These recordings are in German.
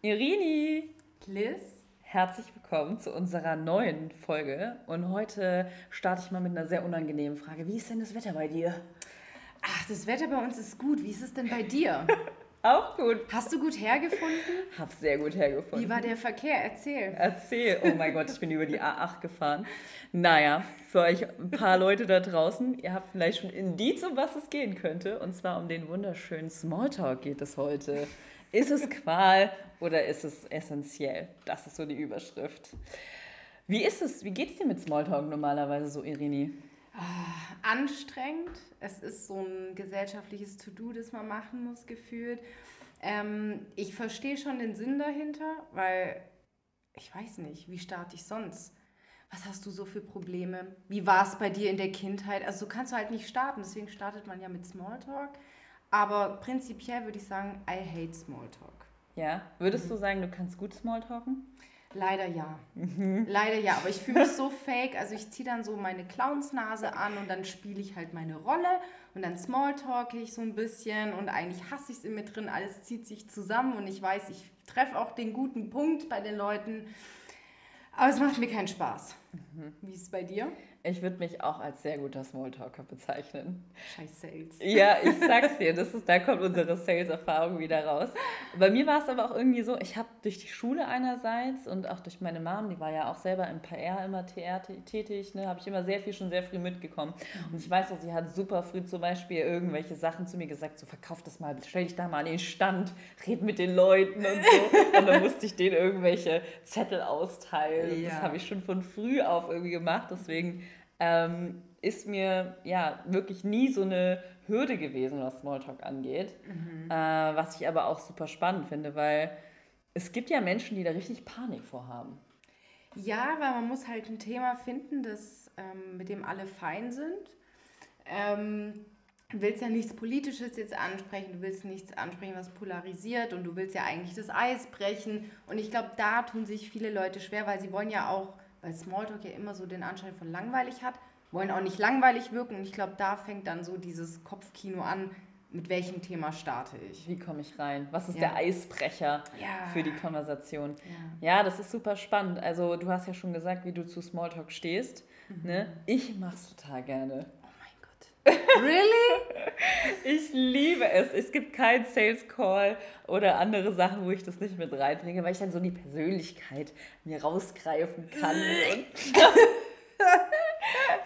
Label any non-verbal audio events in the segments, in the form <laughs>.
Irini! Liz! Herzlich willkommen zu unserer neuen Folge. Und heute starte ich mal mit einer sehr unangenehmen Frage. Wie ist denn das Wetter bei dir? Ach, das Wetter bei uns ist gut. Wie ist es denn bei dir? <laughs> Auch gut. Hast du gut hergefunden? Hab sehr gut hergefunden. Wie war der Verkehr? Erzähl. Erzähl. Oh mein Gott, ich bin über die A8 gefahren. Naja, für euch ein paar Leute da draußen, ihr habt vielleicht schon Indiz, um was es gehen könnte. Und zwar um den wunderschönen Smalltalk geht es heute. Ist es Qual oder ist es essentiell? Das ist so die Überschrift. Wie ist es? Wie geht es dir mit Smalltalk normalerweise so, Irini? Ah, anstrengend. Es ist so ein gesellschaftliches To-Do, das man machen muss, gefühlt. Ähm, ich verstehe schon den Sinn dahinter, weil ich weiß nicht, wie starte ich sonst? Was hast du so für Probleme? Wie war es bei dir in der Kindheit? Also so kannst du halt nicht starten, deswegen startet man ja mit Smalltalk. Aber prinzipiell würde ich sagen, I hate Smalltalk. Ja, würdest mhm. du sagen, du kannst gut Smalltalken? Leider ja. Mhm. Leider ja, aber ich fühle mich <laughs> so fake. Also ich ziehe dann so meine Clownsnase an und dann spiele ich halt meine Rolle und dann smalltalk ich so ein bisschen und eigentlich hasse ich es in mir drin. Alles zieht sich zusammen und ich weiß, ich treffe auch den guten Punkt bei den Leuten. Aber es macht mir keinen Spaß. Mhm. Wie ist es bei dir? Ich würde mich auch als sehr guter Smalltalker bezeichnen. Scheiß Sales. Ja, ich <laughs> sag's dir, das ist, da kommt unsere Sales-Erfahrung wieder raus. Bei mir war es aber auch irgendwie so, ich habe durch die Schule einerseits und auch durch meine Mom, die war ja auch selber im PR immer TR tätig, ne, habe ich immer sehr viel schon sehr früh mitgekommen. Und ich weiß auch, sie hat super früh zum Beispiel irgendwelche Sachen zu mir gesagt, so verkauf das mal, stell dich da mal an den Stand, red mit den Leuten und so. <laughs> Und dann musste ich denen irgendwelche Zettel austeilen. Ja. Das habe ich schon von früh auf irgendwie gemacht, deswegen ähm, ist mir ja wirklich nie so eine Hürde gewesen, was Smalltalk angeht. Mhm. Äh, was ich aber auch super spannend finde, weil es gibt ja Menschen, die da richtig Panik vorhaben. Ja, weil man muss halt ein Thema finden, das, ähm, mit dem alle fein sind. Ähm, du willst ja nichts Politisches jetzt ansprechen, du willst nichts ansprechen, was polarisiert und du willst ja eigentlich das Eis brechen. Und ich glaube, da tun sich viele Leute schwer, weil sie wollen ja auch weil Smalltalk ja immer so den Anschein von langweilig hat, wollen auch nicht langweilig wirken. Und ich glaube, da fängt dann so dieses Kopfkino an, mit welchem Thema starte ich? Wie komme ich rein? Was ist ja. der Eisbrecher ja. für die Konversation? Ja. ja. das ist super spannend. Also du hast ja schon gesagt, wie du zu Smalltalk stehst. Mhm. Ne? Ich mache es total gerne. Really? <laughs> ich liebe es. Es gibt keinen Sales Call oder andere Sachen, wo ich das nicht mit reinbringe, weil ich dann so die Persönlichkeit mir rausgreifen kann und,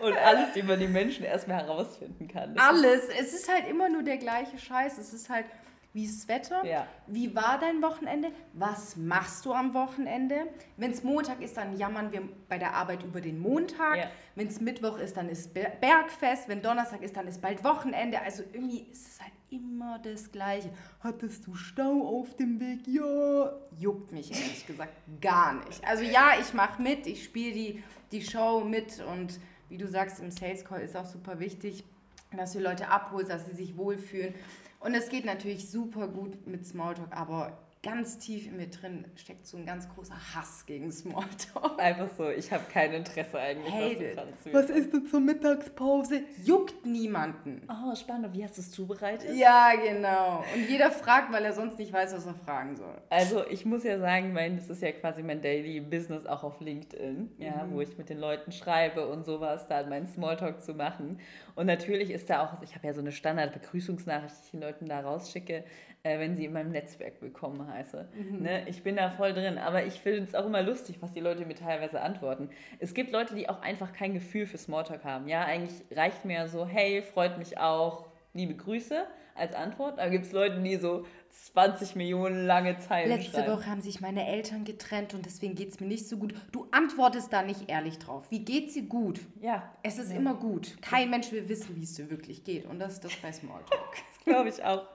<laughs> und alles über die Menschen erstmal herausfinden kann. alles. Es ist halt immer nur der gleiche Scheiß. Es ist halt wie ist das Wetter? Ja. Wie war dein Wochenende? Was machst du am Wochenende? Wenn es Montag ist, dann jammern wir bei der Arbeit über den Montag. Ja. Wenn es Mittwoch ist, dann ist Bergfest. Wenn Donnerstag ist, dann ist bald Wochenende. Also irgendwie ist es halt immer das Gleiche. Hattest du Stau auf dem Weg? Ja. Juckt mich ehrlich gesagt gar nicht. Also ja, ich mache mit, ich spiele die, die Show mit und wie du sagst, im Sales Call ist auch super wichtig, dass du Leute abholst, dass sie sich wohlfühlen. Und es geht natürlich super gut mit Smalltalk, aber ganz tief in mir drin steckt so ein ganz großer Hass gegen Smalltalk. Einfach so, ich habe kein Interesse eigentlich. Hey, was, was isst du zur Mittagspause? Juckt niemanden. Oh, spannend. Wie hast du es zubereitet? Ja, genau. Und jeder fragt, weil er sonst nicht weiß, was er fragen soll. Also ich muss ja sagen, mein, das ist ja quasi mein Daily Business auch auf LinkedIn, ja, mhm. wo ich mit den Leuten schreibe und sowas, da meinen Smalltalk zu machen. Und natürlich ist da auch, ich habe ja so eine Standard-Begrüßungsnachricht, die ich den Leuten da rausschicke, äh, wenn sie in meinem Netzwerk willkommen heiße. Mhm. Ne? Ich bin da voll drin, aber ich finde es auch immer lustig, was die Leute mir teilweise antworten. Es gibt Leute, die auch einfach kein Gefühl für Smalltalk haben. Ja, eigentlich reicht mir so, hey, freut mich auch, liebe Grüße als Antwort. Da gibt es Leute, die so 20 Millionen lange Zeilen Letzte schreiben. Woche haben sich meine Eltern getrennt und deswegen geht es mir nicht so gut. Du antwortest da nicht ehrlich drauf. Wie geht's dir gut? Ja. Es ist ja. immer gut. Kein Mensch will wissen, wie es dir wirklich geht. Und das ist das bei Smalltalk. <laughs> Glaube ich auch.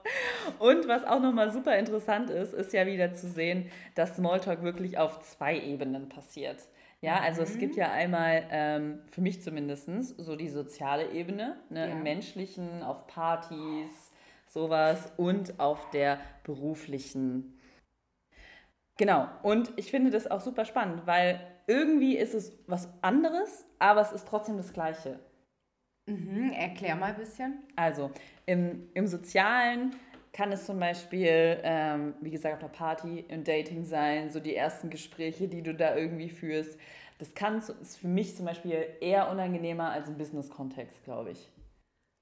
Und was auch nochmal super interessant ist, ist ja wieder zu sehen, dass Smalltalk wirklich auf zwei Ebenen passiert. Ja, also mhm. es gibt ja einmal, ähm, für mich zumindest, so die soziale Ebene, ne, ja. im menschlichen, auf Partys, sowas und auf der beruflichen. Genau, und ich finde das auch super spannend, weil irgendwie ist es was anderes, aber es ist trotzdem das Gleiche. Mhm, erklär mal ein bisschen. Also, im, im Sozialen kann es zum Beispiel, ähm, wie gesagt, auf einer Party, im Dating sein, so die ersten Gespräche, die du da irgendwie führst. Das kann, ist für mich zum Beispiel eher unangenehmer als im Business-Kontext, glaube ich.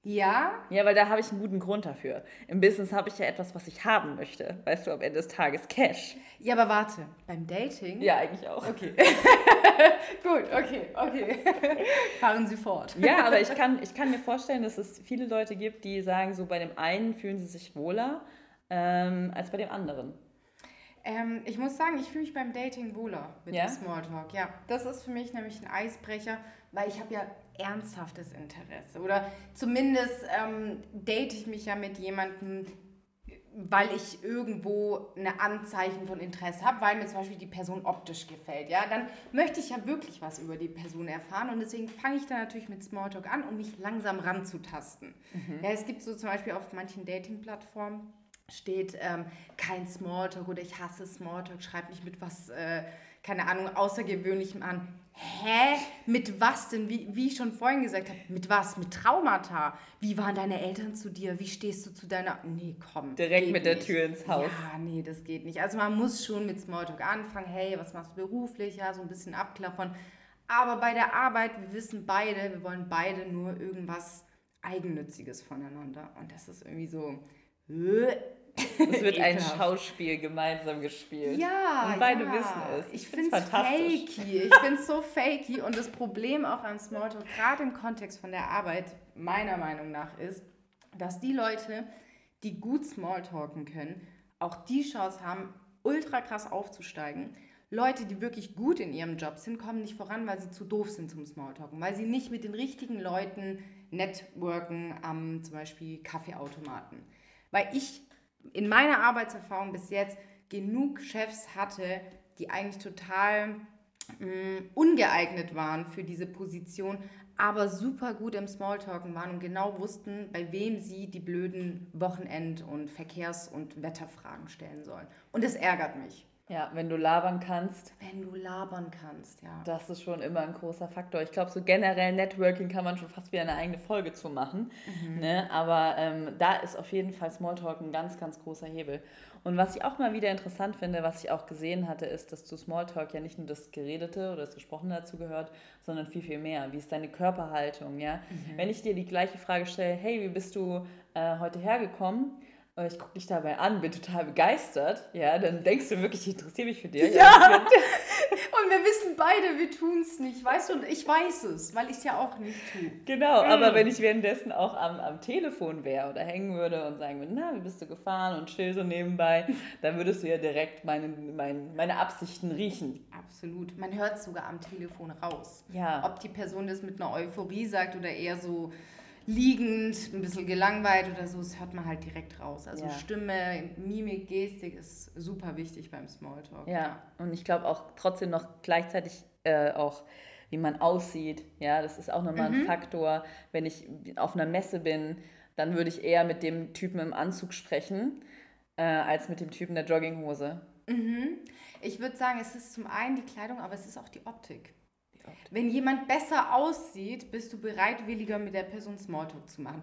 Ja? Ja, weil da habe ich einen guten Grund dafür. Im Business habe ich ja etwas, was ich haben möchte. Weißt du, am Ende des Tages Cash. Ja, aber warte, beim Dating? Ja, eigentlich auch. Okay. <laughs> Gut, okay, okay. <laughs> Fahren Sie fort. ja, aber ich kann, ich kann mir vorstellen, dass es viele Leute gibt, die sagen, so bei dem einen fühlen sie sich wohler ähm, als bei dem anderen. Ähm, ich muss sagen, ich fühle mich beim Dating wohler mit ja? dem Smalltalk. Ja, das ist für mich nämlich ein Eisbrecher, weil ich habe ja ernsthaftes Interesse. Oder zumindest ähm, date ich mich ja mit jemandem, weil ich irgendwo eine Anzeichen von Interesse habe, weil mir zum Beispiel die Person optisch gefällt. Ja, dann möchte ich ja wirklich was über die Person erfahren und deswegen fange ich dann natürlich mit Smalltalk an, um mich langsam ranzutasten. Mhm. Ja, es gibt so zum Beispiel auf manchen Dating-Plattformen steht ähm, kein Smalltalk oder ich hasse Smalltalk, schreib mich mit was, äh, keine Ahnung, Außergewöhnlichem an. Hä? Mit was denn? Wie, wie ich schon vorhin gesagt habe, mit was? Mit Traumata? Wie waren deine Eltern zu dir? Wie stehst du zu deiner... Nee, komm. Direkt mit der Tür ins Haus. Ja, nee, das geht nicht. Also man muss schon mit Smalltalk anfangen. Hey, was machst du beruflich? Ja, so ein bisschen abklappern. Aber bei der Arbeit, wir wissen beide, wir wollen beide nur irgendwas Eigennütziges voneinander. Und das ist irgendwie so... Es wird ein Schauspiel gemeinsam gespielt. Ja, und beide ja. wissen es. Ich, ich finde es fakey. Ich finde es so fakey. Und das Problem auch am Smalltalk, gerade im Kontext von der Arbeit, meiner Meinung nach, ist, dass die Leute, die gut Smalltalken können, auch die Chance haben, ultra krass aufzusteigen. Leute, die wirklich gut in ihrem Job sind, kommen nicht voran, weil sie zu doof sind zum Smalltalken, weil sie nicht mit den richtigen Leuten networken am zum Beispiel Kaffeeautomaten. Weil ich in meiner Arbeitserfahrung bis jetzt genug Chefs hatte, die eigentlich total mh, mm, ungeeignet waren für diese Position, aber super gut im Smalltalken waren und genau wussten, bei wem sie die blöden Wochenend- und Verkehrs- und Wetterfragen stellen sollen. Und das ärgert mich. Ja, wenn du labern kannst. Wenn du labern kannst, ja. Das ist schon immer ein großer Faktor. Ich glaube, so generell Networking kann man schon fast wieder eine eigene Folge zu machen. Mhm. Ne? Aber ähm, da ist auf jeden Fall Smalltalk ein ganz, ganz großer Hebel. Und was ich auch mal wieder interessant finde, was ich auch gesehen hatte, ist, dass zu Smalltalk ja nicht nur das Geredete oder das Gesprochene dazu gehört, sondern viel, viel mehr. Wie ist deine Körperhaltung? Ja? Mhm. Wenn ich dir die gleiche Frage stelle, hey, wie bist du äh, heute hergekommen? Ich gucke dich dabei an, bin total begeistert, ja, dann denkst du wirklich, ich interessiere mich für dich. Ja, ja. <laughs> und wir wissen beide, wir tun es nicht, weißt du, und ich weiß es, weil ich es ja auch nicht tue. Genau, mhm. aber wenn ich währenddessen auch am, am Telefon wäre oder hängen würde und sagen würde, na, wie bist du gefahren und chill so nebenbei, <laughs> dann würdest du ja direkt meine, meine, meine Absichten riechen. Absolut, man hört es sogar am Telefon raus. Ja. Ob die Person das mit einer Euphorie sagt oder eher so liegend, ein bisschen gelangweilt oder so, das hört man halt direkt raus. Also ja. Stimme, Mimik, Gestik ist super wichtig beim Smalltalk. Ja, und ich glaube auch trotzdem noch gleichzeitig äh, auch, wie man aussieht. Ja, das ist auch nochmal mhm. ein Faktor. Wenn ich auf einer Messe bin, dann würde ich eher mit dem Typen im Anzug sprechen, äh, als mit dem Typen der Jogginghose. Mhm. Ich würde sagen, es ist zum einen die Kleidung, aber es ist auch die Optik. Wenn jemand besser aussieht, bist du bereitwilliger, mit der Person Smalltalk zu machen.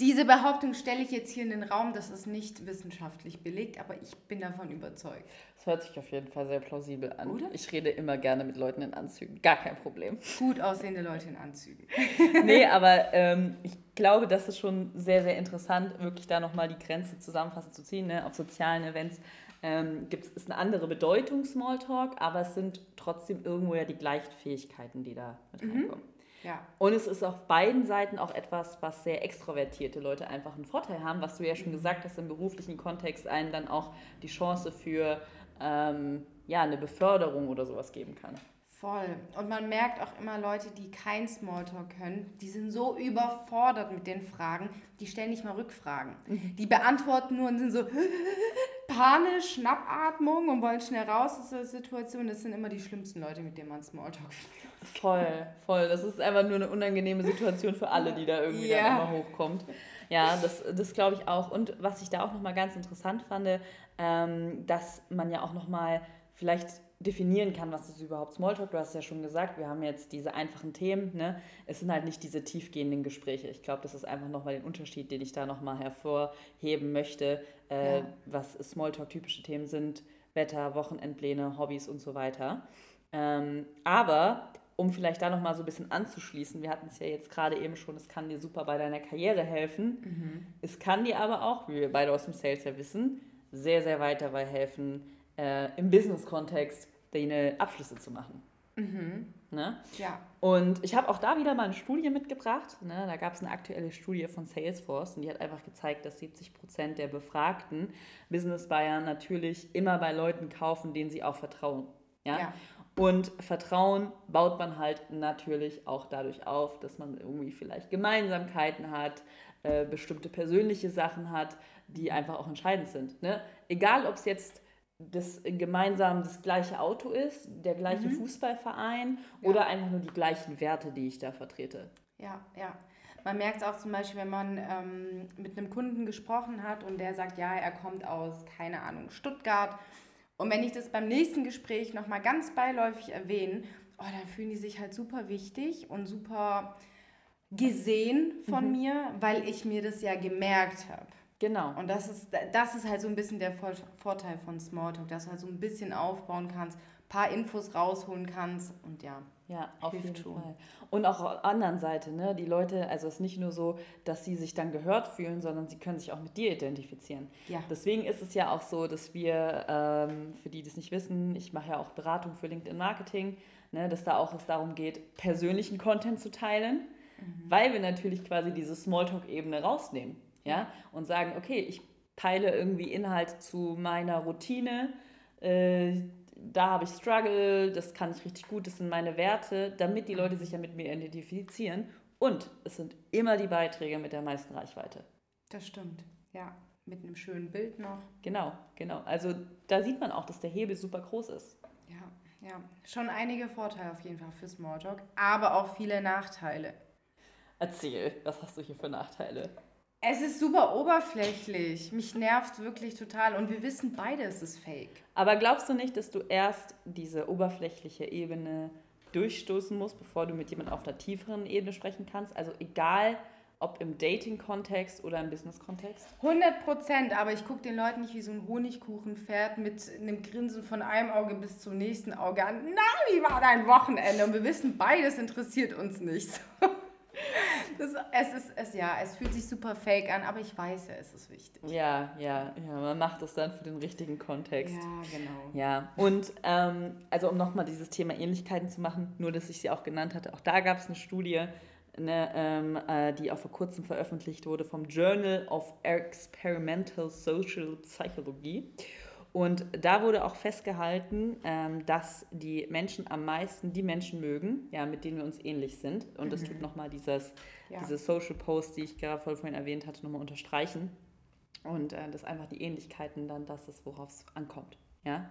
Diese Behauptung stelle ich jetzt hier in den Raum, das ist nicht wissenschaftlich belegt, aber ich bin davon überzeugt. Das hört sich auf jeden Fall sehr plausibel an. Oder? Ich rede immer gerne mit Leuten in Anzügen, gar kein Problem. Gut aussehende Leute in Anzügen. <laughs> nee, aber ähm, ich glaube, das ist schon sehr, sehr interessant, wirklich da nochmal die Grenze zusammenfassend zu ziehen, ne? auf sozialen Events ähm, gibt es eine andere Bedeutung Smalltalk, aber es sind trotzdem irgendwo ja die gleichen Fähigkeiten, die da mit mhm. reinkommen. Ja. Und es ist auf beiden Seiten auch etwas, was sehr extrovertierte Leute einfach einen Vorteil haben, was du ja schon mhm. gesagt hast, im beruflichen Kontext einen dann auch die Chance für ähm, ja, eine Beförderung oder sowas geben kann. Voll. Und man merkt auch immer Leute, die kein Smalltalk können, die sind so überfordert mit den Fragen, die stellen nicht mal Rückfragen. Mhm. Die beantworten nur und sind so <laughs> panisch, Schnappatmung und wollen schnell raus aus der Situation. Das sind immer die schlimmsten Leute, mit denen man Smalltalk führt. Voll, voll. Das ist einfach nur eine unangenehme Situation für alle, die da irgendwie ja. dann immer hochkommt. Ja, das, das glaube ich auch. Und was ich da auch nochmal ganz interessant fand, ähm, dass man ja auch nochmal vielleicht definieren kann, was ist überhaupt Smalltalk. Du hast ja schon gesagt, wir haben jetzt diese einfachen Themen. Ne? Es sind halt nicht diese tiefgehenden Gespräche. Ich glaube, das ist einfach nochmal den Unterschied, den ich da nochmal hervorheben möchte, äh, ja. was Smalltalk-typische Themen sind. Wetter, Wochenendpläne, Hobbys und so weiter. Ähm, aber um vielleicht da nochmal so ein bisschen anzuschließen, wir hatten es ja jetzt gerade eben schon, es kann dir super bei deiner Karriere helfen. Mhm. Es kann dir aber auch, wie wir beide aus dem Sales ja wissen, sehr, sehr weit dabei helfen, äh, im Business-Kontext deine Abschlüsse zu machen. Mhm. Ne? Ja. Und ich habe auch da wieder mal eine Studie mitgebracht. Ne? Da gab es eine aktuelle Studie von Salesforce und die hat einfach gezeigt, dass 70 Prozent der befragten Business Buyer natürlich immer bei Leuten kaufen, denen sie auch vertrauen. Ja? ja. Und Vertrauen baut man halt natürlich auch dadurch auf, dass man irgendwie vielleicht Gemeinsamkeiten hat, äh, bestimmte persönliche Sachen hat, die einfach auch entscheidend sind. Ne? Egal, ob es jetzt das gemeinsam das gleiche Auto ist, der gleiche mhm. Fußballverein ja. oder einfach nur die gleichen Werte, die ich da vertrete. Ja, ja. Man merkt es auch zum Beispiel, wenn man ähm, mit einem Kunden gesprochen hat und der sagt, ja, er kommt aus, keine Ahnung, Stuttgart und wenn ich das beim nächsten Gespräch nochmal ganz beiläufig erwähne, oh, dann fühlen die sich halt super wichtig und super gesehen von mhm. mir, weil ich mir das ja gemerkt habe. Genau. Und das ist, das ist halt so ein bisschen der Vorteil von Smalltalk, dass du halt so ein bisschen aufbauen kannst, paar Infos rausholen kannst und ja. Ja, auf jeden schon. Fall. Und auch auf der anderen Seite, ne? Die Leute, also es ist nicht nur so, dass sie sich dann gehört fühlen, sondern sie können sich auch mit dir identifizieren. Ja. Deswegen ist es ja auch so, dass wir, ähm, für die, die es nicht wissen, ich mache ja auch Beratung für LinkedIn Marketing, ne? dass da auch es darum geht, persönlichen Content zu teilen, mhm. weil wir natürlich quasi diese Smalltalk-Ebene rausnehmen. Ja? Und sagen, okay, ich teile irgendwie Inhalt zu meiner Routine, äh, da habe ich Struggle, das kann ich richtig gut, das sind meine Werte, damit die Leute sich ja mit mir identifizieren. Und es sind immer die Beiträge mit der meisten Reichweite. Das stimmt, ja. Mit einem schönen Bild noch. Genau, genau. Also da sieht man auch, dass der Hebel super groß ist. Ja, ja. Schon einige Vorteile auf jeden Fall für Smalltalk, aber auch viele Nachteile. Erzähl, was hast du hier für Nachteile? Es ist super oberflächlich. Mich nervt wirklich total. Und wir wissen beide, es ist fake. Aber glaubst du nicht, dass du erst diese oberflächliche Ebene durchstoßen musst, bevor du mit jemandem auf einer tieferen Ebene sprechen kannst? Also egal, ob im Dating-Kontext oder im Business-Kontext? 100 Prozent, aber ich gucke den Leuten nicht wie so ein Honigkuchenpferd mit einem Grinsen von einem Auge bis zum nächsten Auge an. Na, wie war dein Wochenende? Und wir wissen, beides interessiert uns nicht. <laughs> Das, es ist, es, ja, es fühlt sich super fake an, aber ich weiß ja, es ist wichtig. Ja, ja, ja, man macht es dann für den richtigen Kontext. Ja, genau. Ja, und ähm, also um nochmal dieses Thema Ähnlichkeiten zu machen, nur dass ich sie auch genannt hatte, auch da gab es eine Studie, ne, ähm, äh, die auch vor kurzem veröffentlicht wurde vom Journal of Experimental Social Psychology. Und da wurde auch festgehalten, ähm, dass die Menschen am meisten die Menschen mögen, ja, mit denen wir uns ähnlich sind. Und mhm. das tut nochmal dieses, ja. diese Social Post, die ich gerade vorhin erwähnt hatte, nochmal unterstreichen. Und äh, dass einfach die Ähnlichkeiten dann das ist, worauf es ankommt. Ja?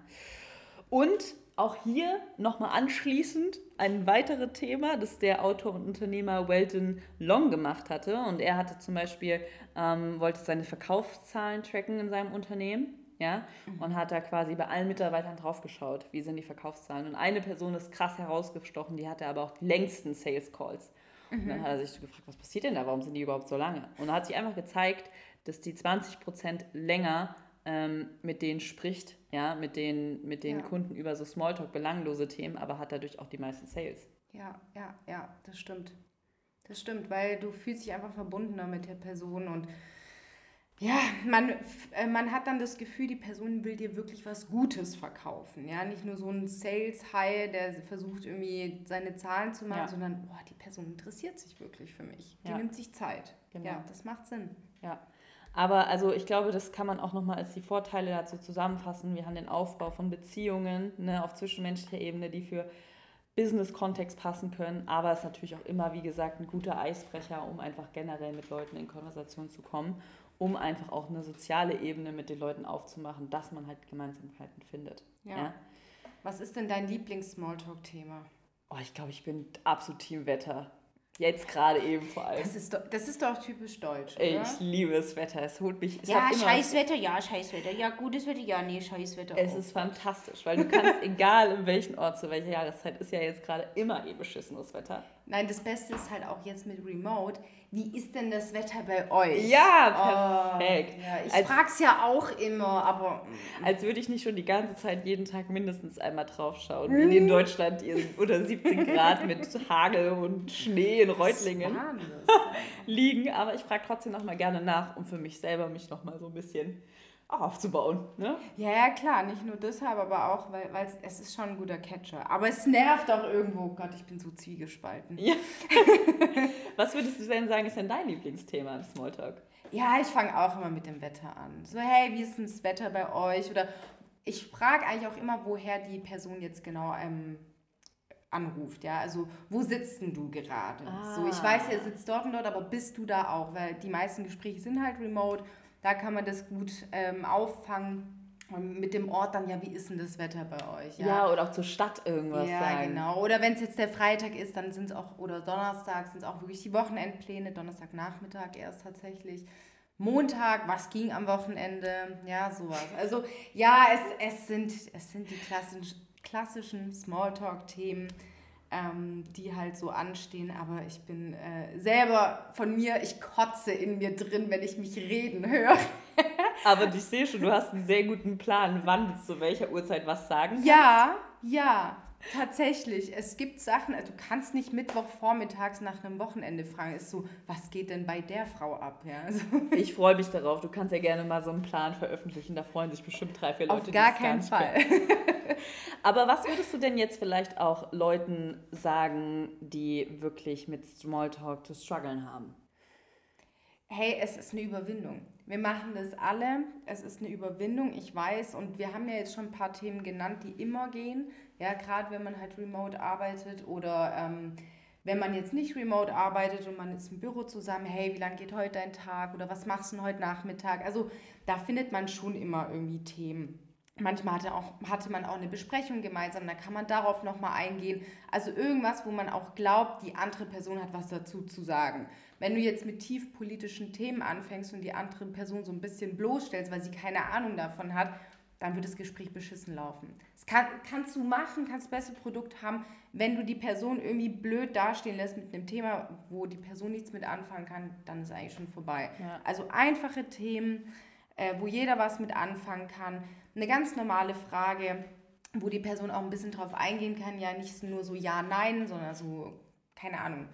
Und auch hier nochmal anschließend ein weiteres Thema, das der Autor und Unternehmer Welton Long gemacht hatte. Und er hatte zum Beispiel, ähm, wollte seine Verkaufszahlen tracken in seinem Unternehmen ja, mhm. und hat da quasi bei allen Mitarbeitern drauf geschaut, wie sind die Verkaufszahlen. Und eine Person ist krass herausgestochen, die hatte aber auch die längsten Sales Calls. Und dann mhm. hat er sich so gefragt, was passiert denn da, warum sind die überhaupt so lange? Und dann hat sich einfach gezeigt, dass die 20 Prozent länger ähm, mit denen spricht, ja, mit den, mit den ja. Kunden über so Smalltalk, belanglose Themen, aber hat dadurch auch die meisten Sales. Ja, ja, ja, das stimmt. Das stimmt, weil du fühlst dich einfach verbundener mit der Person und ja, man, äh, man hat dann das Gefühl, die Person will dir wirklich was Gutes verkaufen. Ja, nicht nur so ein Sales-High, der versucht irgendwie seine Zahlen zu machen, ja. sondern boah, die Person interessiert sich wirklich für mich. Die ja. nimmt sich Zeit. Genau. Ja, das macht Sinn. Ja. Aber also ich glaube, das kann man auch nochmal als die Vorteile dazu zusammenfassen. Wir haben den Aufbau von Beziehungen ne, auf zwischenmenschlicher Ebene, die für Business-Kontext passen können, aber es ist natürlich auch immer, wie gesagt, ein guter Eisbrecher, um einfach generell mit Leuten in Konversation zu kommen um einfach auch eine soziale Ebene mit den Leuten aufzumachen, dass man halt Gemeinsamkeiten findet. Ja. ja? Was ist denn dein Lieblings-Smalltalk-Thema? Oh, ich glaube, ich bin absolut Team Wetter. Jetzt gerade eben vor allem. Das ist doch, das ist doch typisch deutsch. Oder? Ich liebe das Wetter. Es holt mich. Es ja, scheiß Wetter, ja, scheiß Wetter. Ja, gutes Wetter, ja, nee, scheiß Wetter. Es auch. ist fantastisch, weil du kannst, <laughs> egal in welchen Ort, zu welcher Jahreszeit, ist ja jetzt gerade immer eh beschissenes Wetter. Nein, das Beste ist halt auch jetzt mit Remote. Wie ist denn das Wetter bei euch? Ja, perfekt. Oh, ja, ich frage es ja auch immer, aber. Mm. Als würde ich nicht schon die ganze Zeit jeden Tag mindestens einmal drauf schauen, wie in Deutschland unter 17 Grad mit <laughs> Hagel und Schnee in Reutlingen <laughs> liegen. Aber ich frage trotzdem nochmal gerne nach, um für mich selber mich nochmal so ein bisschen auch aufzubauen. Ne? Ja, ja, klar, nicht nur deshalb, aber auch, weil, weil es ist schon ein guter Catcher. Aber es nervt auch irgendwo. Oh Gott, ich bin so zwiegespalten. Ja. <laughs> Was würdest du denn sagen, ist denn dein Lieblingsthema im Smalltalk? Ja, ich fange auch immer mit dem Wetter an. So, hey, wie ist denn das Wetter bei euch? Oder ich frage eigentlich auch immer, woher die Person jetzt genau ähm, anruft, ja, also wo sitzt denn du gerade? Ah. So, ich weiß, er sitzt dort und dort, aber bist du da auch? Weil die meisten Gespräche sind halt remote da kann man das gut ähm, auffangen. Und mit dem Ort dann, ja, wie ist denn das Wetter bei euch? Ja, ja oder auch zur Stadt irgendwas ja, sagen. Ja, genau. Oder wenn es jetzt der Freitag ist, dann sind es auch, oder Donnerstag sind es auch wirklich die Wochenendpläne, Donnerstagnachmittag erst tatsächlich. Montag, was ging am Wochenende? Ja, sowas. Also ja, es, es, sind, es sind die klassischen, klassischen Smalltalk-Themen ähm, die halt so anstehen. Aber ich bin äh, selber von mir, ich kotze in mir drin, wenn ich mich reden höre. <laughs> Aber ich sehe schon, du hast einen sehr guten Plan, wann du zu welcher Uhrzeit was sagen kannst. Ja, ja. Tatsächlich, es gibt Sachen, also du kannst nicht Mittwochvormittags nach einem Wochenende fragen, ist so, was geht denn bei der Frau ab? Ja, also <laughs> ich freue mich darauf, du kannst ja gerne mal so einen Plan veröffentlichen, da freuen sich bestimmt drei, vier Leute. Auf gar keinen Fall. <laughs> Aber was würdest du denn jetzt vielleicht auch Leuten sagen, die wirklich mit Smalltalk zu strugglen haben? Hey, es ist eine Überwindung. Wir machen das alle. Es ist eine Überwindung, ich weiß. Und wir haben ja jetzt schon ein paar Themen genannt, die immer gehen. Ja, gerade wenn man halt remote arbeitet oder ähm, wenn man jetzt nicht remote arbeitet und man ist im Büro zusammen, hey, wie lange geht heute dein Tag oder was machst du denn heute Nachmittag? Also da findet man schon immer irgendwie Themen. Manchmal hatte, auch, hatte man auch eine Besprechung gemeinsam, da kann man darauf nochmal eingehen. Also irgendwas, wo man auch glaubt, die andere Person hat was dazu zu sagen. Wenn du jetzt mit tief politischen Themen anfängst und die andere Person so ein bisschen bloßstellst, weil sie keine Ahnung davon hat, dann wird das Gespräch beschissen laufen. Das kann, kannst du machen, kannst das beste Produkt haben, wenn du die Person irgendwie blöd dastehen lässt mit einem Thema, wo die Person nichts mit anfangen kann, dann ist eigentlich schon vorbei. Ja. Also einfache Themen, äh, wo jeder was mit anfangen kann. Eine ganz normale Frage, wo die Person auch ein bisschen drauf eingehen kann, ja nicht nur so ja, nein, sondern so, keine Ahnung,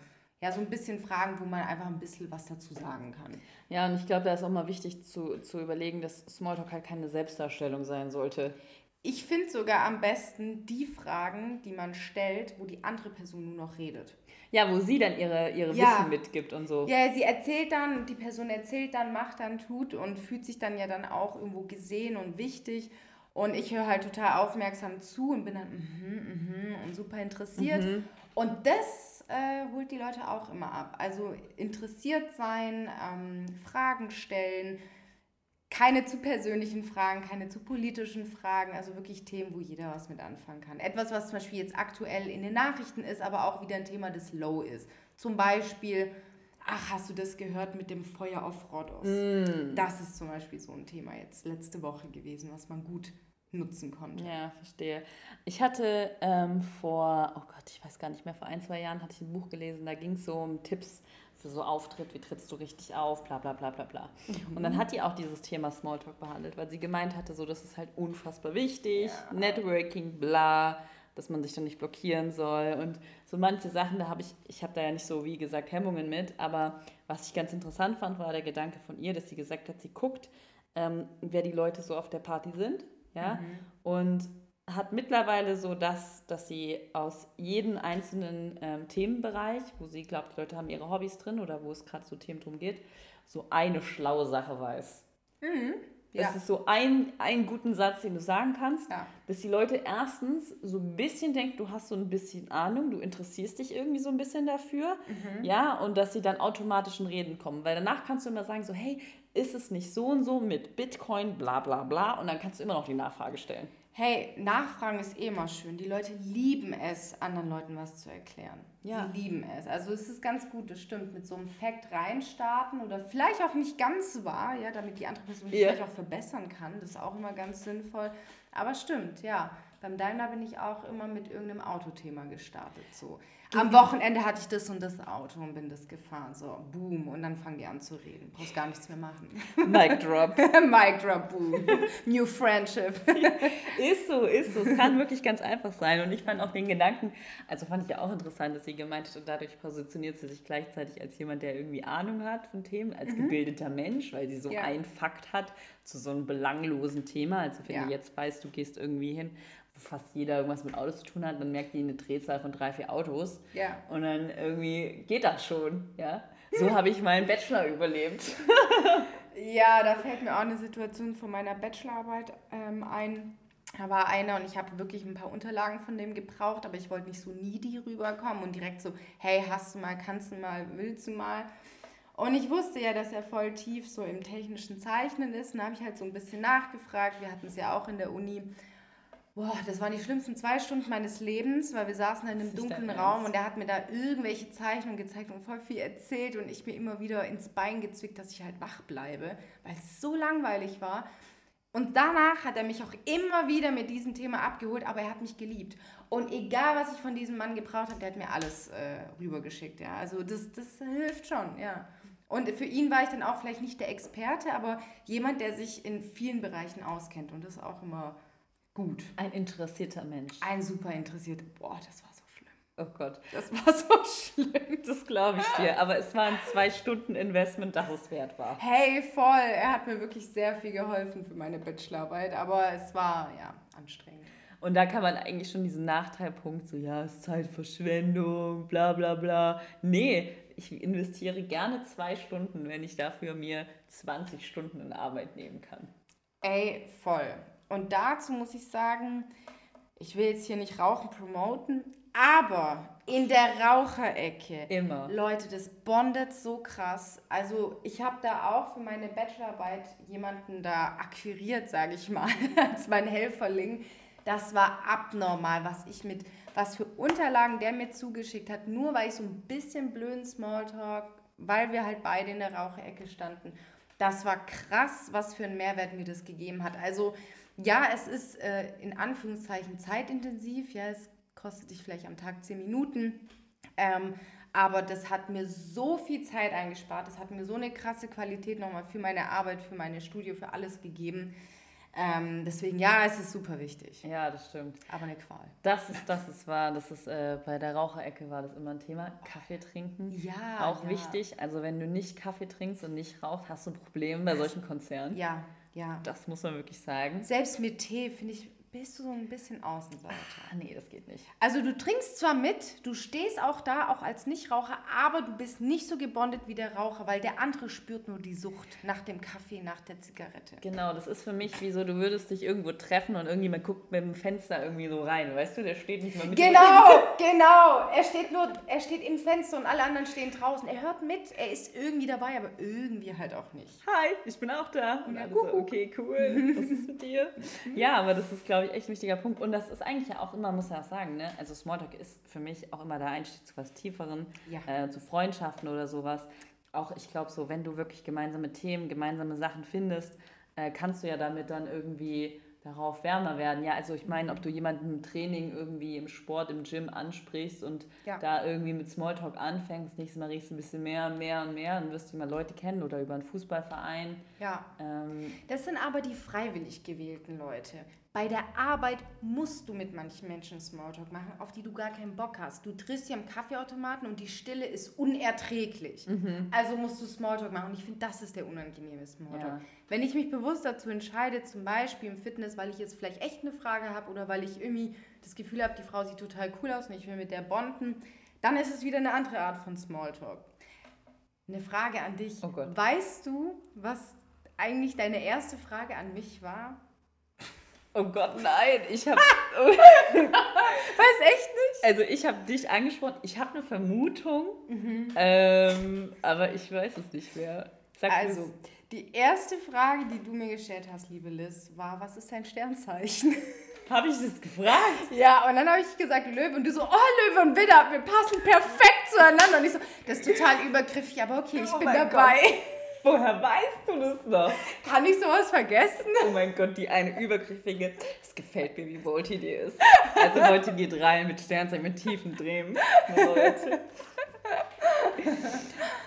ja, so ein bisschen Fragen, wo man einfach ein bisschen was dazu sagen kann. Ja, und ich glaube, da ist auch mal wichtig zu, zu überlegen, dass Smalltalk halt keine Selbstdarstellung sein sollte. Ich finde sogar am besten die Fragen, die man stellt, wo die andere Person nur noch redet. Ja, wo sie dann ihre, ihre ja. Wissen mitgibt und so. Ja, sie erzählt dann, die Person erzählt dann, macht dann, tut und fühlt sich dann ja dann auch irgendwo gesehen und wichtig. Und ich höre halt total aufmerksam zu und bin dann mhm, mhm und super interessiert. Mhm. Und das äh, holt die Leute auch immer ab. Also interessiert sein, ähm, Fragen stellen, keine zu persönlichen Fragen, keine zu politischen Fragen, also wirklich Themen, wo jeder was mit anfangen kann. Etwas, was zum Beispiel jetzt aktuell in den Nachrichten ist, aber auch wieder ein Thema des Low ist. Zum Beispiel, ach, hast du das gehört mit dem Feuer auf Rhodos? Mm. Das ist zum Beispiel so ein Thema jetzt letzte Woche gewesen, was man gut nutzen konnte. Ja, verstehe. Ich hatte ähm, vor, oh Gott, ich weiß gar nicht mehr, vor ein, zwei Jahren hatte ich ein Buch gelesen, da ging es so um Tipps für so Auftritt, wie trittst du richtig auf, bla bla bla bla bla. Mhm. Und dann hat die auch dieses Thema Smalltalk behandelt, weil sie gemeint hatte, so das ist halt unfassbar wichtig, ja. Networking, bla, dass man sich dann nicht blockieren soll und so manche Sachen, da habe ich, ich habe da ja nicht so, wie gesagt, Hemmungen mit, aber was ich ganz interessant fand, war der Gedanke von ihr, dass sie gesagt hat, sie guckt, ähm, wer die Leute so auf der Party sind ja, mhm. und hat mittlerweile so das, dass sie aus jedem einzelnen ähm, Themenbereich, wo sie glaubt, die Leute haben ihre Hobbys drin oder wo es gerade so Themen drum geht, so eine schlaue Sache weiß. Mhm. Das ja. ist so ein, ein guten Satz, den du sagen kannst, ja. dass die Leute erstens so ein bisschen denken, du hast so ein bisschen Ahnung, du interessierst dich irgendwie so ein bisschen dafür, mhm. ja, und dass sie dann automatisch in Reden kommen. Weil danach kannst du immer sagen, so, hey, ist es nicht so und so mit Bitcoin, bla bla bla, und dann kannst du immer noch die Nachfrage stellen. Hey, Nachfragen ist eh immer schön. Die Leute lieben es, anderen Leuten was zu erklären. Ja. Sie lieben es. Also es ist ganz gut, das stimmt, mit so einem Fact reinstarten oder vielleicht auch nicht ganz wahr, ja, damit die andere Person yeah. vielleicht auch verbessern kann. Das ist auch immer ganz sinnvoll. Aber stimmt, ja. Beim Daimler bin ich auch immer mit irgendeinem Autothema gestartet. So. Am Wochenende hatte ich das und das Auto und bin das gefahren. So, boom. Und dann fangen die an zu reden. Brauchst gar nichts mehr machen. Mic drop. <laughs> Mic drop, boom. <laughs> New friendship. <laughs> ist so, ist so. Es kann wirklich ganz einfach sein. Und ich fand auch den Gedanken, also fand ich ja auch interessant, dass sie gemeint hat, und dadurch positioniert sie sich gleichzeitig als jemand, der irgendwie Ahnung hat von Themen, als mhm. gebildeter Mensch, weil sie so ja. einen Fakt hat zu so einem belanglosen Thema. Also wenn ja. du jetzt weißt, du gehst irgendwie hin fast jeder irgendwas mit Autos zu tun hat, dann merkt die eine Drehzahl von drei, vier Autos. Ja. Und dann irgendwie geht das schon. Ja. <laughs> So habe ich meinen Bachelor überlebt. <laughs> ja, da fällt mir auch eine Situation von meiner Bachelorarbeit ähm, ein. Da war einer und ich habe wirklich ein paar Unterlagen von dem gebraucht, aber ich wollte nicht so needy rüberkommen und direkt so, hey, hast du mal, kannst du mal, willst du mal? Und ich wusste ja, dass er voll tief so im technischen Zeichnen ist. Und da habe ich halt so ein bisschen nachgefragt. Wir hatten es ja auch in der Uni. Boah, das waren die schlimmsten zwei Stunden meines Lebens, weil wir saßen in einem dunklen Raum und er hat mir da irgendwelche Zeichnungen gezeigt und voll viel erzählt und ich mir immer wieder ins Bein gezwickt, dass ich halt wach bleibe, weil es so langweilig war. Und danach hat er mich auch immer wieder mit diesem Thema abgeholt, aber er hat mich geliebt. Und egal, was ich von diesem Mann gebraucht habe, der hat mir alles äh, rübergeschickt. Ja. Also das, das hilft schon, ja. Und für ihn war ich dann auch vielleicht nicht der Experte, aber jemand, der sich in vielen Bereichen auskennt. Und das ist auch immer gut. Ein interessierter Mensch. Ein super interessierter. Boah, das war so schlimm. Oh Gott. Das war so <laughs> schlimm. Das glaube ich dir. Aber es war ein zwei Stunden Investment, das es wert war. Hey, voll. Er hat mir wirklich sehr viel geholfen für meine Bachelorarbeit. Aber es war, ja, anstrengend. Und da kann man eigentlich schon diesen Nachteilpunkt, so ja, es ist Zeitverschwendung, bla bla bla. Nee, ich investiere gerne zwei Stunden, wenn ich dafür mir 20 Stunden in Arbeit nehmen kann. Ey, voll. Und dazu muss ich sagen, ich will jetzt hier nicht Rauchen promoten, aber in der Raucherecke. Immer. Leute, das bondet so krass. Also ich habe da auch für meine Bachelorarbeit jemanden da akquiriert, sage ich mal, <laughs> als mein Helferling. Das war abnormal, was ich mit, was für Unterlagen der mir zugeschickt hat, nur weil ich so ein bisschen blöden Smalltalk, weil wir halt beide in der Raucherecke standen. Das war krass, was für einen Mehrwert mir das gegeben hat. Also ja, es ist äh, in Anführungszeichen zeitintensiv. Ja, es kostet dich vielleicht am Tag zehn Minuten. Ähm, aber das hat mir so viel Zeit eingespart. Das hat mir so eine krasse Qualität nochmal für meine Arbeit, für meine Studie, für alles gegeben. Ähm, deswegen, ja, es ist super wichtig. Ja, das stimmt. Aber eine Qual. Das ist, das ist wahr. Das ist äh, bei der Raucherecke war das immer ein Thema. Kaffee trinken. Ja. Auch ja. wichtig. Also wenn du nicht Kaffee trinkst und nicht rauchst, hast du ein Problem bei solchen Konzernen. Ja, ja. Das muss man wirklich sagen. Selbst mit Tee, finde ich, bist du so ein bisschen Außenseiter. Ah, nee, das geht nicht. Also du trinkst zwar mit, du stehst auch da, auch als Nichtraucher, aber du bist nicht so gebondet wie der Raucher, weil der andere spürt nur die Sucht nach dem Kaffee, nach der Zigarette. Genau, das ist für mich wie so, du würdest dich irgendwo treffen und irgendjemand guckt mit dem Fenster irgendwie so rein, weißt du, der steht nicht mal mit. Genau, <laughs> genau. Er steht nur, er steht im Fenster und alle anderen stehen draußen. Er hört mit, er ist irgendwie dabei, aber irgendwie halt auch nicht. Hi, ich bin auch da. Und ja, so, okay, cool. Was ist mit dir? <laughs> ja, aber das ist, glaube ich, echt ein wichtiger Punkt. Und das ist eigentlich ja auch immer, muss ich auch sagen, ne? also Smalltalk ist für mich auch immer der Einstieg zu was Tieferen, ja. äh, zu Freundschaften oder sowas. Auch ich glaube so, wenn du wirklich gemeinsame Themen, gemeinsame Sachen findest, äh, kannst du ja damit dann irgendwie darauf wärmer werden. Ja, also ich meine, ob du jemanden im Training irgendwie im Sport, im Gym ansprichst und ja. da irgendwie mit Smalltalk anfängst, nächstes Mal riechst du ein bisschen mehr und mehr und mehr und wirst du mal Leute kennen oder über einen Fußballverein. Ja. Ähm, das sind aber die freiwillig gewählten Leute. Bei der Arbeit musst du mit manchen Menschen Smalltalk machen, auf die du gar keinen Bock hast. Du triffst sie am Kaffeeautomaten und die Stille ist unerträglich. Mhm. Also musst du Smalltalk machen. Und ich finde, das ist der unangenehme Smalltalk. Ja. Wenn ich mich bewusst dazu entscheide, zum Beispiel im Fitness, weil ich jetzt vielleicht echt eine Frage habe oder weil ich irgendwie das Gefühl habe, die Frau sieht total cool aus und ich will mit der bonden, dann ist es wieder eine andere Art von Smalltalk. Eine Frage an dich. Oh weißt du, was eigentlich deine erste Frage an mich war? Oh Gott, nein, ich habe. <laughs> Weiß echt nicht? Also, ich habe dich angesprochen. Ich habe eine Vermutung, mhm. ähm, aber ich weiß es nicht mehr. Sag also, es. die erste Frage, die du mir gestellt hast, liebe Liz, war: Was ist dein Sternzeichen? <laughs> Habe ich das gefragt? Ja, und dann habe ich gesagt, Löwe. Und du so, oh, Löwe und Widder, wir passen perfekt zueinander. Und ich so, das ist total übergriffig, aber okay, ich oh bin dabei. Gott. Woher weißt du das noch? Kann ich sowas vergessen? Oh mein Gott, die eine übergriffige. Es gefällt mir, wie Volti die ist. <laughs> Also Leute geht rein mit Sternzeichen, mit tiefen Drehen. Leute.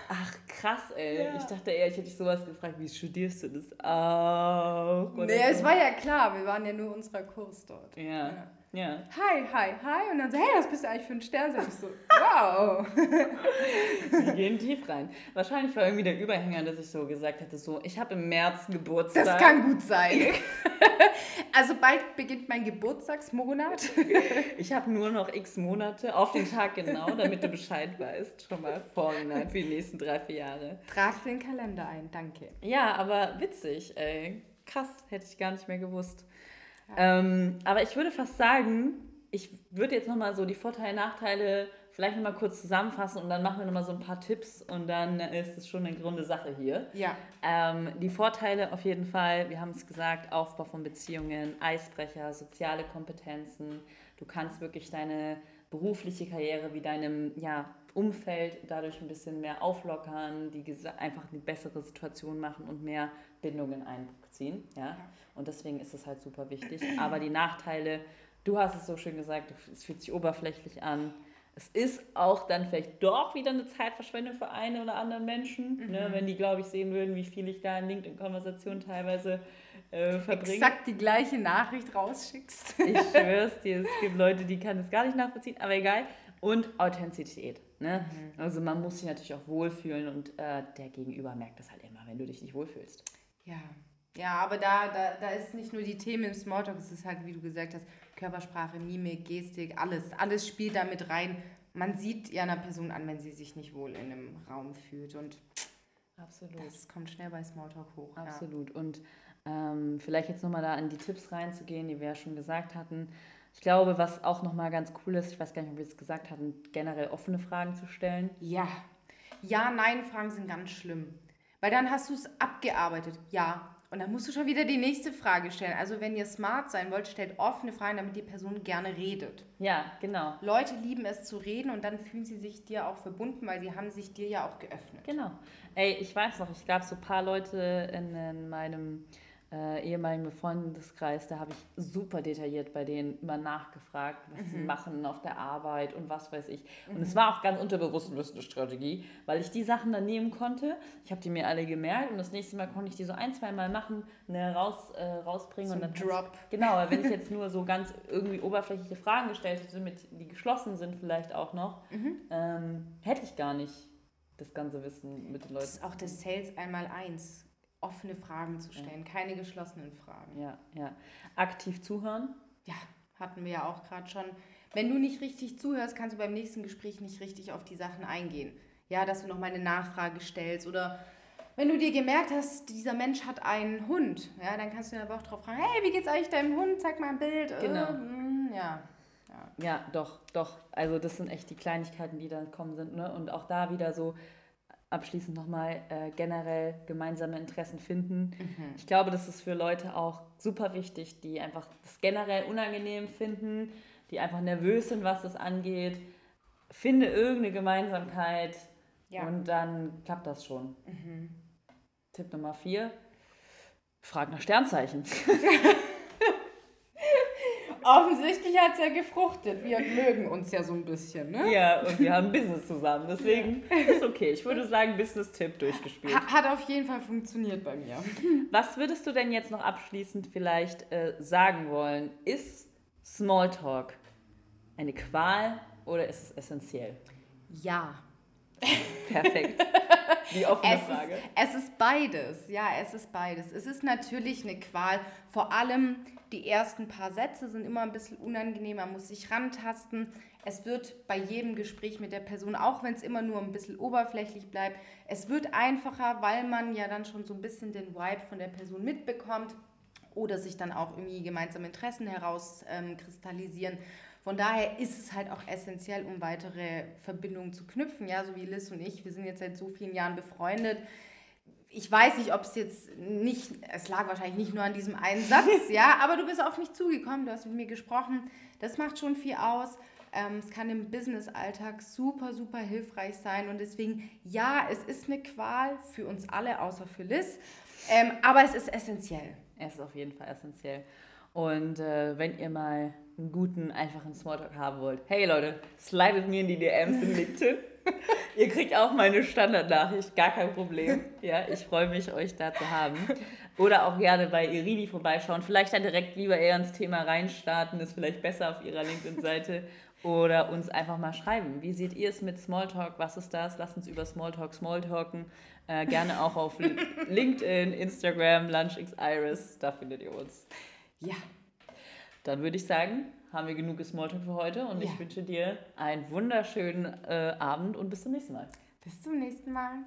Ach, krass, ey. Ja. Ich dachte eher, ich hätte dich sowas gefragt, wie studierst du das auch? Oder nee, so. es war ja klar, wir waren ja nur unserer Kurs dort. Ja. ja. Ja. Hi, hi, hi. Und dann so, hey, was bist du eigentlich für ein Stern? Sag ich so, wow. <laughs> Wir gehen tief rein. Wahrscheinlich war irgendwie der Überhänger, dass ich so gesagt hatte, so, ich habe im März Geburtstag. Das kann gut sein. <laughs> also bald beginnt mein Geburtstagsmonat. <laughs> ich habe nur noch x Monate auf den Tag genau, damit du Bescheid weißt, schon mal vorhinein für die nächsten drei, vier Jahre. Jahre. Trag den Kalender ein, danke. Ja, aber witzig, ey. Krass, hätte ich gar nicht mehr gewusst. Ja. Ähm, aber ich würde fast sagen, ich würde jetzt nochmal so die Vorteile, Nachteile vielleicht nochmal kurz zusammenfassen und dann machen wir nochmal so ein paar Tipps und dann ist es schon eine grunde Sache hier. Ja. Ähm, die Vorteile auf jeden Fall, wir haben es gesagt, Aufbau von Beziehungen, Eisbrecher, soziale Kompetenzen. Du kannst wirklich deine berufliche Karriere wie deinem ja, Umfeld dadurch ein bisschen mehr auflockern, die einfach eine bessere Situation machen und mehr Bindungen einziehen. Ja? Und deswegen ist es halt super wichtig. Aber die Nachteile, du hast es so schön gesagt, es fühlt sich oberflächlich an. Es ist auch dann vielleicht doch wieder eine Zeitverschwendung für einen oder anderen Menschen, ne? mhm. ne, wenn die, glaube ich, sehen würden, wie viel ich da in LinkedIn-Konversationen teilweise äh, verbringe. Exakt die gleiche Nachricht rausschickst. Ich schwör's dir, es gibt Leute, die kann es gar nicht nachvollziehen, aber egal. Und Authentizität. Ne? Mhm. Also man muss sich natürlich auch wohlfühlen und äh, der Gegenüber merkt das halt immer, wenn du dich nicht wohlfühlst. Ja. Ja, aber da, da, da ist nicht nur die Themen im Smalltalk, es ist halt, wie du gesagt hast, Körpersprache, Mimik, Gestik, alles, alles spielt da mit rein. Man sieht ja einer Person an, wenn sie sich nicht wohl in einem Raum fühlt und Absolut. das kommt schnell bei Smalltalk hoch. Absolut. Ja. Und ähm, vielleicht jetzt nochmal da in die Tipps reinzugehen, die wir ja schon gesagt hatten. Ich glaube, was auch nochmal ganz cool ist, ich weiß gar nicht, ob wir es gesagt hatten, generell offene Fragen zu stellen. Ja. Ja, Nein-Fragen sind ganz schlimm. Weil dann hast du es abgearbeitet. Ja. Und dann musst du schon wieder die nächste Frage stellen. Also wenn ihr smart sein wollt, stellt offene Fragen, damit die Person gerne redet. Ja, genau. Leute lieben es zu reden und dann fühlen sie sich dir auch verbunden, weil sie haben sich dir ja auch geöffnet. Genau. Ey, ich weiß noch, ich gab so ein paar Leute in, in meinem äh, ehemaligen Freundeskreis, da habe ich super detailliert bei denen immer nachgefragt, was mhm. sie machen auf der Arbeit und was weiß ich. Und mhm. es war auch ganz unterbewusst eine Strategie, weil ich die Sachen dann nehmen konnte. Ich habe die mir alle gemerkt und das nächste Mal konnte ich die so ein, zwei Mal machen, ne, raus, äh, rausbringen. So und dann Drop. genau, aber wenn ich <laughs> jetzt nur so ganz irgendwie oberflächliche Fragen gestellt hätte, mit, die geschlossen sind vielleicht auch noch, mhm. ähm, hätte ich gar nicht das ganze Wissen mit den Leuten. Das ist auch das Sales einmal eins offene Fragen zu stellen, ja. keine geschlossenen Fragen. Ja, ja. Aktiv zuhören? Ja, hatten wir ja auch gerade schon. Wenn du nicht richtig zuhörst, kannst du beim nächsten Gespräch nicht richtig auf die Sachen eingehen. Ja, dass du noch mal eine Nachfrage stellst oder wenn du dir gemerkt hast, dieser Mensch hat einen Hund, ja, dann kannst du aber auch drauf fragen, hey, wie geht's eigentlich deinem Hund? Zeig mal ein Bild. Genau. Äh, ja. ja. Ja, doch, doch. Also das sind echt die Kleinigkeiten, die dann kommen sind. Ne? Und auch da wieder so, abschließend nochmal äh, generell gemeinsame Interessen finden. Mhm. Ich glaube, das ist für Leute auch super wichtig, die einfach das generell unangenehm finden, die einfach nervös sind, was das angeht. Finde irgendeine Gemeinsamkeit ja. und dann klappt das schon. Mhm. Tipp Nummer vier, frag nach Sternzeichen. <laughs> Offensichtlich hat es ja gefruchtet. Wir mögen uns ja so ein bisschen, ne? Ja, und wir haben Business zusammen. Deswegen ist okay. Ich würde sagen, Business-Tipp durchgespielt. Hat auf jeden Fall funktioniert bei mir. <laughs> Was würdest du denn jetzt noch abschließend vielleicht äh, sagen wollen? Ist Smalltalk eine Qual oder ist es essentiell? Ja. Perfekt. Die <laughs> offene es Frage. Ist, es ist beides. Ja, es ist beides. Es ist natürlich eine Qual. Vor allem die ersten paar Sätze sind immer ein bisschen unangenehm. Man muss sich rantasten. Es wird bei jedem Gespräch mit der Person, auch wenn es immer nur ein bisschen oberflächlich bleibt, es wird einfacher, weil man ja dann schon so ein bisschen den Vibe von der Person mitbekommt oder sich dann auch irgendwie gemeinsame Interessen herauskristallisieren. Ähm, von daher ist es halt auch essentiell, um weitere Verbindungen zu knüpfen. Ja, so wie Liz und ich, wir sind jetzt seit so vielen Jahren befreundet. Ich weiß nicht, ob es jetzt nicht, es lag wahrscheinlich nicht nur an diesem einen Satz, <laughs> ja, aber du bist auf mich zugekommen, du hast mit mir gesprochen. Das macht schon viel aus. Ähm, es kann im Business-Alltag super, super hilfreich sein. Und deswegen, ja, es ist eine Qual für uns alle, außer für Liz. Ähm, aber es ist essentiell. Es ist auf jeden Fall essentiell. Und äh, wenn ihr mal einen guten, einfachen Smalltalk haben wollt, hey Leute, slidet mir in die DMs in LinkedIn. <laughs> ihr kriegt auch meine Standardnachricht, gar kein Problem. Ja, ich freue mich, euch da zu haben. Oder auch gerne bei Irini vorbeischauen. Vielleicht dann direkt lieber eher ins Thema reinstarten, ist vielleicht besser auf ihrer LinkedIn-Seite. Oder uns einfach mal schreiben. Wie seht ihr es mit Smalltalk? Was ist das? Lasst uns über Smalltalk Smalltalken. Äh, gerne auch auf LinkedIn, Instagram, LunchXIris. Da findet ihr uns. Ja. Dann würde ich sagen, haben wir genug Smalltalk für heute und ja. ich wünsche dir einen wunderschönen äh, Abend und bis zum nächsten Mal. Bis zum nächsten Mal.